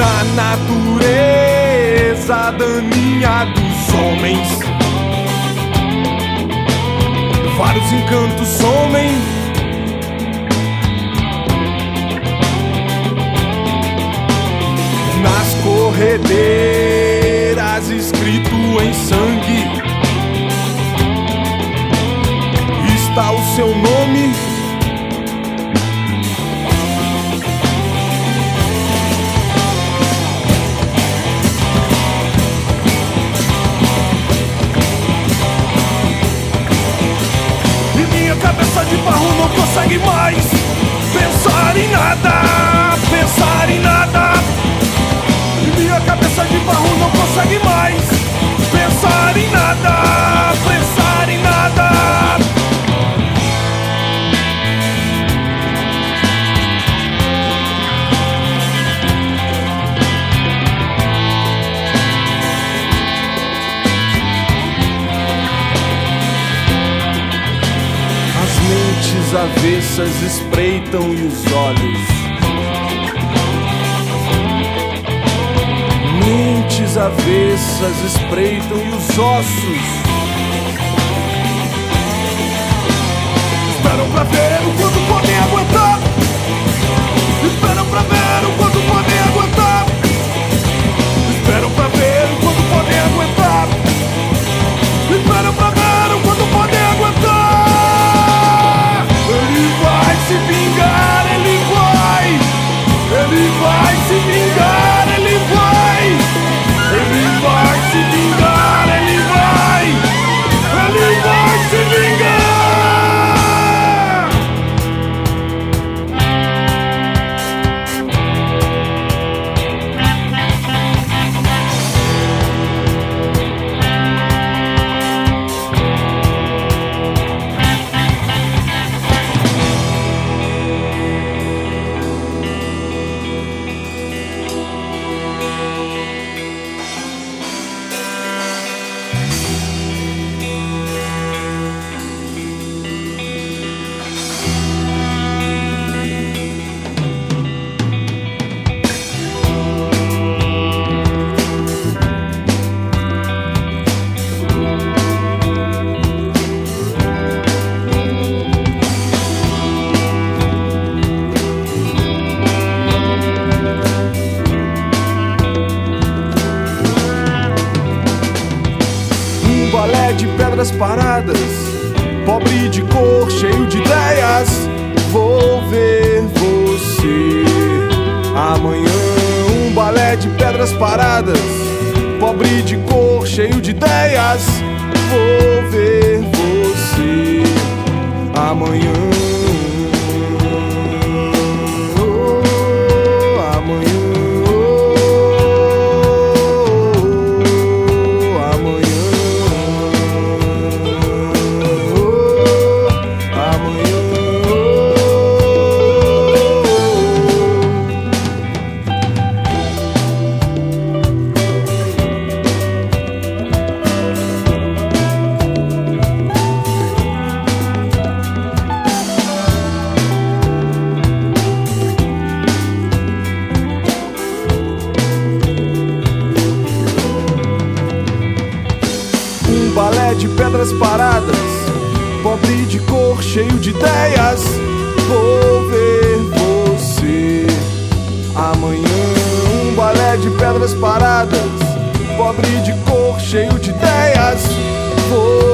a natureza daninha dos homens. Vários encantos somem. Nas corredeiras escrito em sangue está o seu nome. Consegue mais. Pensar em nada, mentes avessas espreitam e os olhos. Mentes avessas espreitam e os ossos. Esperam pra ver o quanto podem aguentar. Pedras paradas, pobre de cor, cheio de ideias. Vou ver você amanhã. Um balé de pedras paradas, pobre de cor, cheio de ideias. Vou ver você amanhã. Pedras paradas, pobre de cor, cheio de ideias. Vou ver você amanhã. Um balé de pedras paradas, pobre de cor, cheio de ideias. Vou